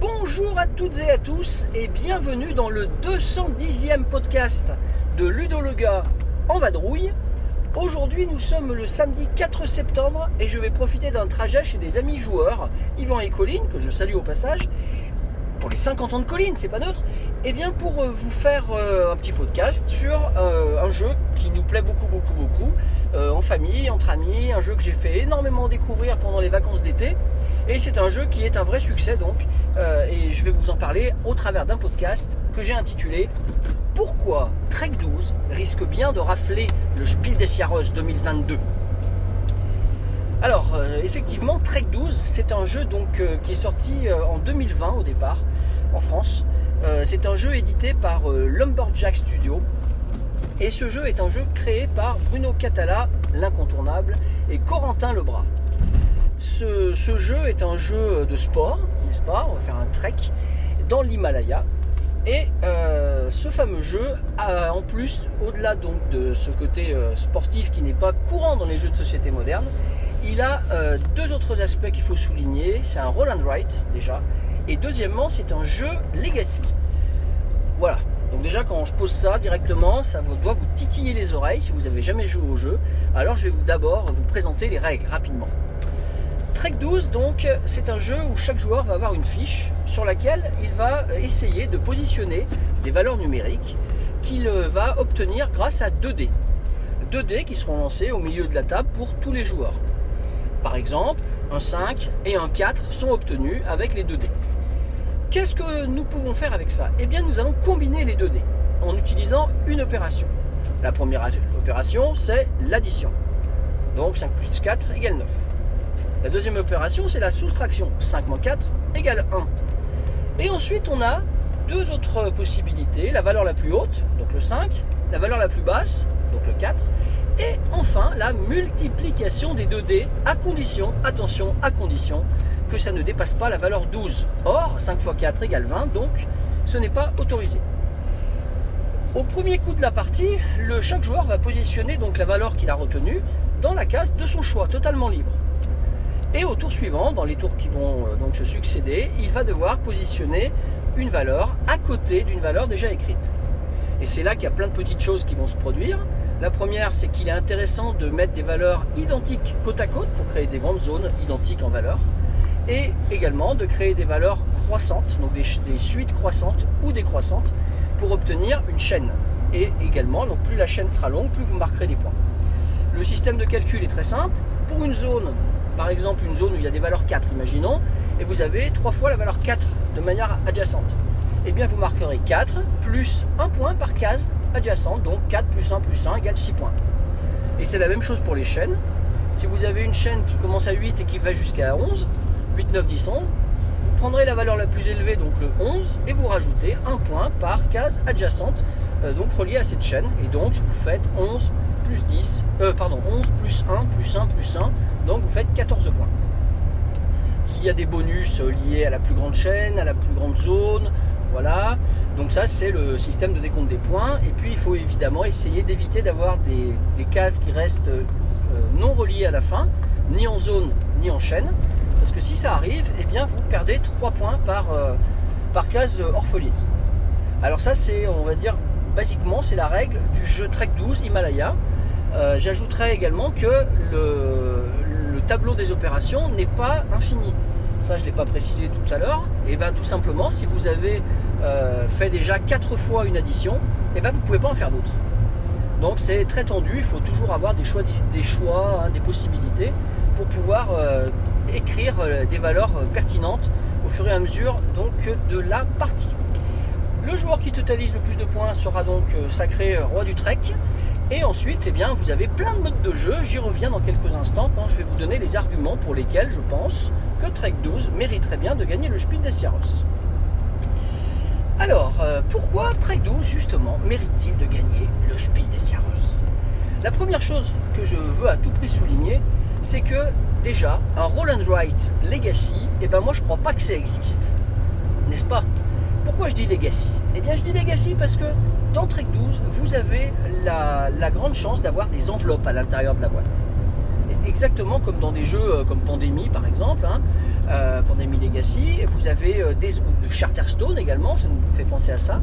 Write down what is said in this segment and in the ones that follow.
Bonjour à toutes et à tous et bienvenue dans le 210e podcast de Ludo le gars en vadrouille. Aujourd'hui nous sommes le samedi 4 septembre et je vais profiter d'un trajet chez des amis joueurs, Yvan et Colline, que je salue au passage, pour les 50 ans de Colline, c'est pas neutre, et bien pour euh, vous faire euh, un petit podcast sur euh, un jeu qui nous plaît beaucoup beaucoup beaucoup, en famille, entre amis, un jeu que j'ai fait énormément découvrir pendant les vacances d'été, et c'est un jeu qui est un vrai succès donc, et je vais vous en parler au travers d'un podcast que j'ai intitulé Pourquoi Trek 12 risque bien de rafler le Spiel des Jahres 2022 alors, euh, effectivement, Trek 12, c'est un jeu donc, euh, qui est sorti euh, en 2020 au départ, en France. C'est un jeu édité par Lumberjack Studio. Et ce jeu est un jeu créé par Bruno Catala, l'incontournable, et Corentin Lebras. Ce, ce jeu est un jeu de sport, n'est-ce pas? On va faire un trek dans l'Himalaya. Et euh, ce fameux jeu a en plus, au-delà donc de ce côté euh, sportif qui n'est pas courant dans les jeux de société modernes, il a euh, deux autres aspects qu'il faut souligner. C'est un roll and write déjà. Et deuxièmement, c'est un jeu legacy. Voilà. Donc déjà quand je pose ça directement, ça doit vous titiller les oreilles si vous n'avez jamais joué au jeu. Alors je vais vous d'abord vous présenter les règles rapidement. Trek 12, donc, c'est un jeu où chaque joueur va avoir une fiche sur laquelle il va essayer de positionner des valeurs numériques qu'il va obtenir grâce à 2 dés. 2 dés qui seront lancés au milieu de la table pour tous les joueurs. Par exemple, un 5 et un 4 sont obtenus avec les 2 dés. Qu'est-ce que nous pouvons faire avec ça? Eh bien, nous allons combiner les 2 dés en utilisant une opération. La première opération, c'est l'addition. Donc 5 plus 4 égale 9. La deuxième opération, c'est la soustraction. 5 moins 4 égale 1. Et ensuite, on a deux autres possibilités. La valeur la plus haute, donc le 5, la valeur la plus basse, donc le 4, et enfin la multiplication des 2 dés à condition, attention, à condition que ça ne dépasse pas la valeur 12. Or, 5 x 4 égale 20, donc ce n'est pas autorisé. Au premier coup de la partie, chaque joueur va positionner donc la valeur qu'il a retenue dans la case de son choix, totalement libre. Et au tour suivant, dans les tours qui vont euh, donc se succéder, il va devoir positionner une valeur à côté d'une valeur déjà écrite. Et c'est là qu'il y a plein de petites choses qui vont se produire. La première, c'est qu'il est intéressant de mettre des valeurs identiques côte à côte pour créer des grandes zones identiques en valeur. Et également de créer des valeurs croissantes, donc des, suites croissantes ou décroissantes, pour obtenir une chaîne. Et également, donc plus la chaîne sera longue, plus vous marquerez des points. Le système de calcul est très simple. Pour une zone, par exemple une zone où il y a des valeurs 4, imaginons, et vous avez trois fois la valeur 4 de manière adjacente, eh bien vous marquerez 4 plus 1 point par case adjacente, donc 4 plus 1 plus 1 égale 6 points. Et c'est la même chose pour les chaînes. Si vous avez une chaîne qui commence à 8 et qui va jusqu'à 11, 8, 9, 10, 11, vous prendrez la valeur la plus élevée, donc le 11, et vous rajoutez un point par case adjacente, euh, donc reliée à cette chaîne. Et donc vous faites 11 plus 10, euh, pardon, 11 plus 1 plus 1 plus 1, donc vous faites 14 points. Il y a des bonus euh, liés à la plus grande chaîne, à la plus grande zone, voilà. Donc ça c'est le système de décompte des points. Et puis il faut évidemment essayer d'éviter d'avoir des, des cases qui restent euh, non reliées à la fin, ni en zone ni en chaîne. Parce que si ça arrive, eh bien vous perdez 3 points par, par case orpheline. Alors ça c'est, on va dire, basiquement c'est la règle du jeu Trek 12 Himalaya. Euh, J'ajouterais également que le, le tableau des opérations n'est pas infini. Ça je ne l'ai pas précisé tout à l'heure. Et bien tout simplement, si vous avez euh, fait déjà 4 fois une addition, et ben vous ne pouvez pas en faire d'autres. Donc c'est très tendu, il faut toujours avoir des choix, des, hein, possibilités pour pouvoir euh, écrire des valeurs pertinentes au fur et à mesure donc de la partie. Le joueur qui totalise le plus de points sera donc euh, sacré euh, roi du trek. Et ensuite, eh bien, vous avez plein de modes de jeu. J'y reviens dans quelques instants quand je vais vous donner les arguments pour lesquels je pense que Trek 12 mériterait bien de gagner le Spiel des Jahres. Alors, euh, pourquoi Trek 12 justement mérite-t-il de gagner le Spiel des Jahres La première chose que je veux à tout prix souligner, c'est que déjà, un Roll and Write Legacy, eh ben moi je crois pas que ça existe. N'est-ce pas? Pourquoi je dis Legacy? Eh bien je dis Legacy parce que dans Trek 12, vous avez la, grande chance d'avoir des enveloppes à l'intérieur de la boîte. Exactement comme dans des jeux euh, comme Pandémie par exemple, hein, euh, Pandémie Legacy, vous avez euh, des de Charterstone également, ça nous fait penser à ça.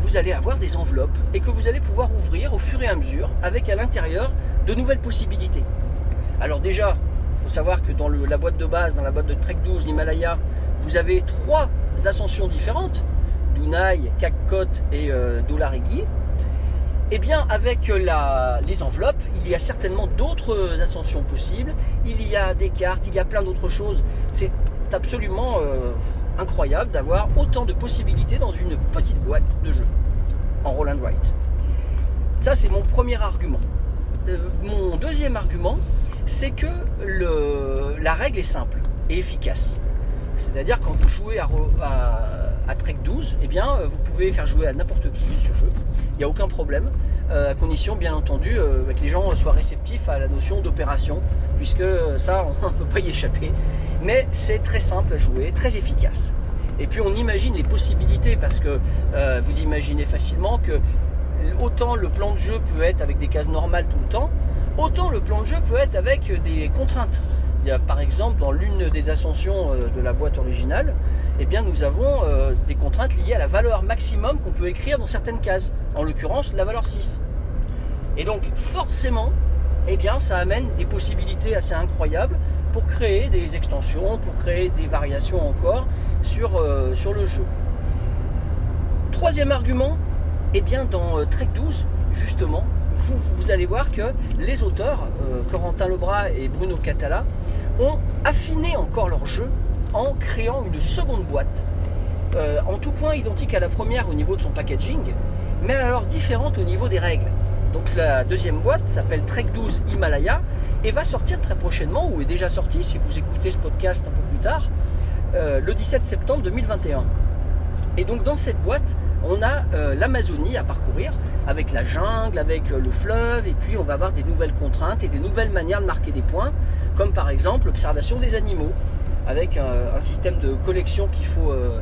Vous allez avoir des enveloppes et que vous allez pouvoir ouvrir au fur et à mesure avec à l'intérieur de nouvelles possibilités. Alors déjà, il faut savoir que dans la boîte de base, dans la boîte de Trek 12 Himalaya, vous avez trois ascensions différentes, Dunai, Kakot et euh, Dolarigi. Eh bien, avec la- les enveloppes, il y a certainement d'autres ascensions possibles. Il y a des cartes, il y a plein d'autres choses. C'est absolument euh, incroyable d'avoir autant de possibilités dans une petite boîte de jeu en roll and write. Ça, c'est mon premier argument. Euh, mon deuxième argument, c'est que la règle est simple et efficace. C'est-à-dire quand vous jouez à, Trek 12, eh bien, euh, vous pouvez faire jouer à n'importe qui ce jeu. Il n'y a aucun problème, euh, à condition bien entendu euh, que les gens soient réceptifs à la notion d'opération, puisque ça, on ne peut pas y échapper. Mais c'est très simple à jouer, très efficace. Et puis on imagine les possibilités, parce que vous imaginez facilement que autant le plan de jeu peut être avec des cases normales tout le temps, autant le plan de jeu peut être avec des contraintes. Par exemple, dans l'une des ascensions euh, de la boîte originale, eh nous avons euh, des contraintes liées à la valeur maximum qu'on peut écrire dans certaines cases. En l'occurrence, la valeur 6. Et donc, forcément, eh ça amène des possibilités assez incroyables pour créer des extensions, pour créer des variations encore sur, euh, le jeu. Troisième argument, eh bien, dans Trek 12, justement, vous, allez voir que les auteurs, euh, Corentin Lebras et Bruno Catala, ont affiné encore leur jeu en créant une seconde boîte, euh, en tout point identique à la première au niveau de son packaging, mais alors différente au niveau des règles. Donc la deuxième boîte s'appelle Trek 12 Himalaya et va sortir très prochainement, ou est déjà sortie si vous écoutez ce podcast un peu plus tard, euh, le 17 septembre 2021. Et donc dans cette boîte, on a euh, l'Amazonie à parcourir avec la jungle, avec euh, le fleuve, et puis on va avoir des nouvelles contraintes et des nouvelles manières de marquer des points, comme par exemple l'observation des animaux, avec un, un système de collection qu'il faut, euh,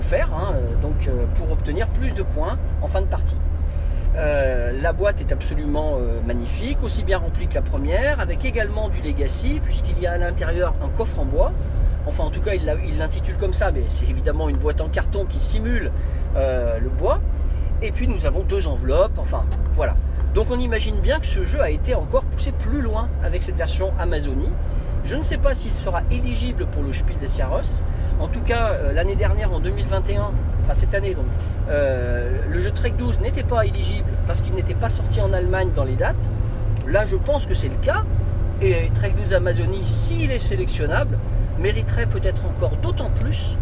faire, hein, euh, euh, pour obtenir plus de points en fin de partie. Euh, la boîte est absolument euh, magnifique, aussi bien remplie que la première, avec également du legacy, puisqu'il y a à l'intérieur un coffre en bois. Enfin, en tout cas, il l'intitule comme ça, mais c'est évidemment une boîte en carton qui simule euh, le bois. Et puis, nous avons deux enveloppes. Enfin, voilà. Donc, on imagine bien que ce jeu a été encore poussé plus loin avec cette version Amazonie. Je ne sais pas s'il sera éligible pour le Spiel des Sierras. En tout cas, euh, l'année dernière, en 2021, enfin cette année donc, euh, le jeu Trek 12 n'était pas éligible parce qu'il n'était pas sorti en Allemagne dans les dates. Là, je pense que c'est le cas. Et Trek 12 Amazonie, s'il est sélectionnable, mériterait peut-être encore d'autant plus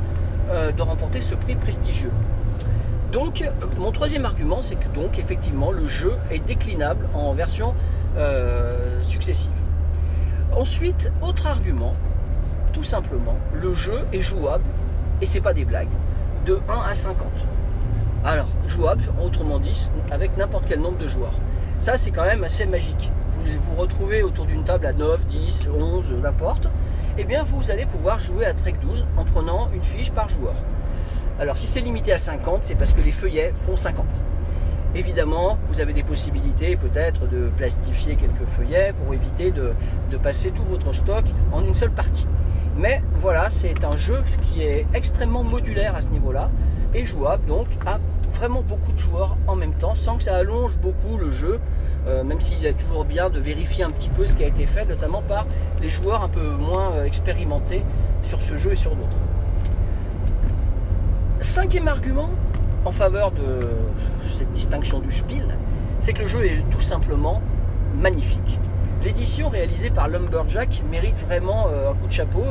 euh, de remporter ce prix prestigieux. Donc, mon troisième argument, c'est que donc effectivement, le jeu est déclinable en versions euh, successives. Ensuite, autre argument, tout simplement, le jeu est jouable, et c'est pas des blagues, de 1 à 50. Alors, jouable, autrement dit, avec n'importe quel nombre de joueurs. Ça, c'est quand même assez magique. Vous vous retrouvez autour d'une table à 9, 10, 11, n'importe. Eh bien, vous allez pouvoir jouer à Trek 12 en prenant une fiche par joueur. Alors, si c'est limité à 50, c'est parce que les feuillets font 50. Évidemment, vous avez des possibilités peut-être de plastifier quelques feuillets pour éviter de, de passer tout votre stock en une seule partie. Mais voilà, c'est un jeu qui est extrêmement modulaire à ce niveau-là et jouable donc à vraiment beaucoup de joueurs en même temps sans que ça allonge beaucoup le jeu, euh, même s'il est toujours bien de vérifier un petit peu ce qui a été fait, notamment par les joueurs un peu moins euh, expérimentés sur ce jeu et sur d'autres. Cinquième argument en faveur de cette distinction du Spiel, c'est que le jeu est tout simplement magnifique. L'édition réalisée par Lumberjack mérite vraiment euh, un coup de chapeau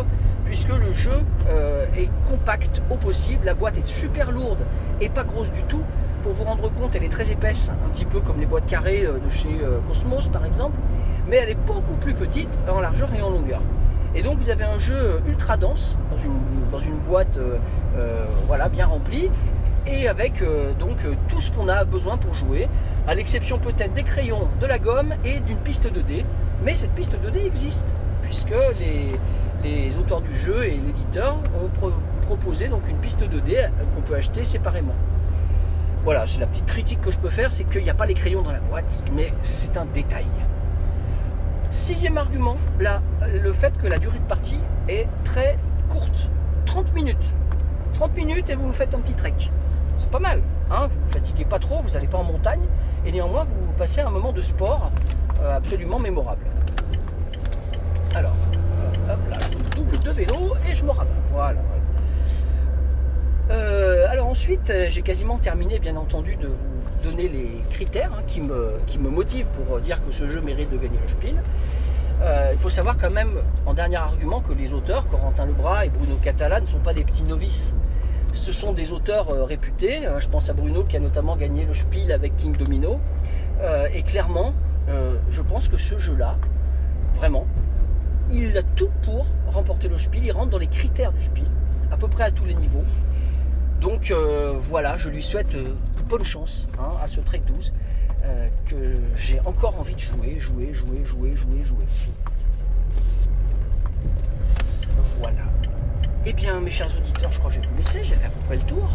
puisque le jeu euh, est compact au possible, la boîte est super lourde et pas grosse du tout. Pour vous rendre compte, elle est très épaisse, un petit peu comme les boîtes carrées euh, de chez Cosmos par exemple, mais elle est beaucoup plus petite en largeur et en longueur. Et donc vous avez un jeu ultra dense dans une, boîte voilà, bien remplie et avec euh, donc euh, tout ce qu'on a besoin pour jouer, à l'exception peut-être des crayons, de la gomme et d'une piste 2D. Mais cette piste 2D existe, puisque les, auteurs du jeu et l'éditeur ont pro- proposé donc une piste 2D qu'on peut acheter séparément. Voilà, c'est la petite critique que je peux faire, c'est qu'il n'y a pas les crayons dans la boîte, mais c'est un détail. Sixième argument, là, le fait que la durée de partie est très courte, 30 minutes. 30 minutes et vous vous faites un petit trek. C'est pas mal, hein vous vous fatiguez pas trop, vous n'allez pas en montagne, et néanmoins vous passez un moment de sport euh, absolument mémorable. Alors, euh, hop là, je double de vélo et je me ramène. Voilà. Euh, alors ensuite, j'ai quasiment terminé, bien entendu, de vous donner les critères hein, qui, me, qui me motivent pour dire que ce jeu mérite de gagner le Spiel. Il faut savoir quand même, en dernier argument, que les auteurs, Corentin Lebras et Bruno Catala, ne sont pas des petits novices. Ce sont des auteurs euh, réputés. Euh, je pense à Bruno qui a notamment gagné le Spiel avec King Domino. Euh, et clairement, euh, je pense que ce jeu-là, vraiment, il a tout pour remporter le Spiel. Il rentre dans les critères du Spiel, à peu près à tous les niveaux. Donc voilà, je lui souhaite bonne chance hein, à ce Trek 12 euh, que j'ai encore envie de jouer, jouer, jouer, jouer, jouer, jouer. Voilà. Eh bien, mes chers auditeurs, je crois que je vais vous laisser. J'ai fait à peu près le tour.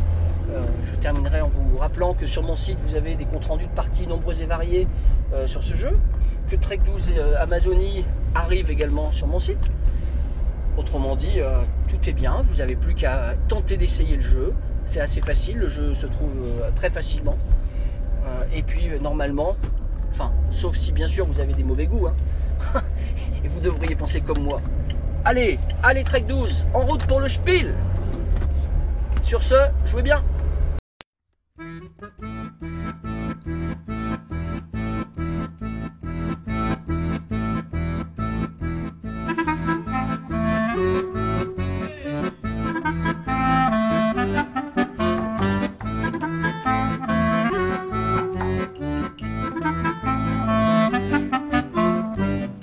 Euh, je terminerai en vous rappelant que sur mon site, vous avez des comptes rendus de parties nombreux et variés euh, sur ce jeu. Que Trek 12 euh, Amazonie arrive également sur mon site. Autrement dit, tout est bien. Vous n'avez plus qu'à tenter d'essayer le jeu. C'est assez facile. Le jeu se trouve très facilement. Et puis, normalement, enfin, sauf si bien sûr vous avez des mauvais goûts, hein, et vous devriez penser comme moi. Allez, allez Trek 12, en route pour le Spiel. Sur ce, jouez bien.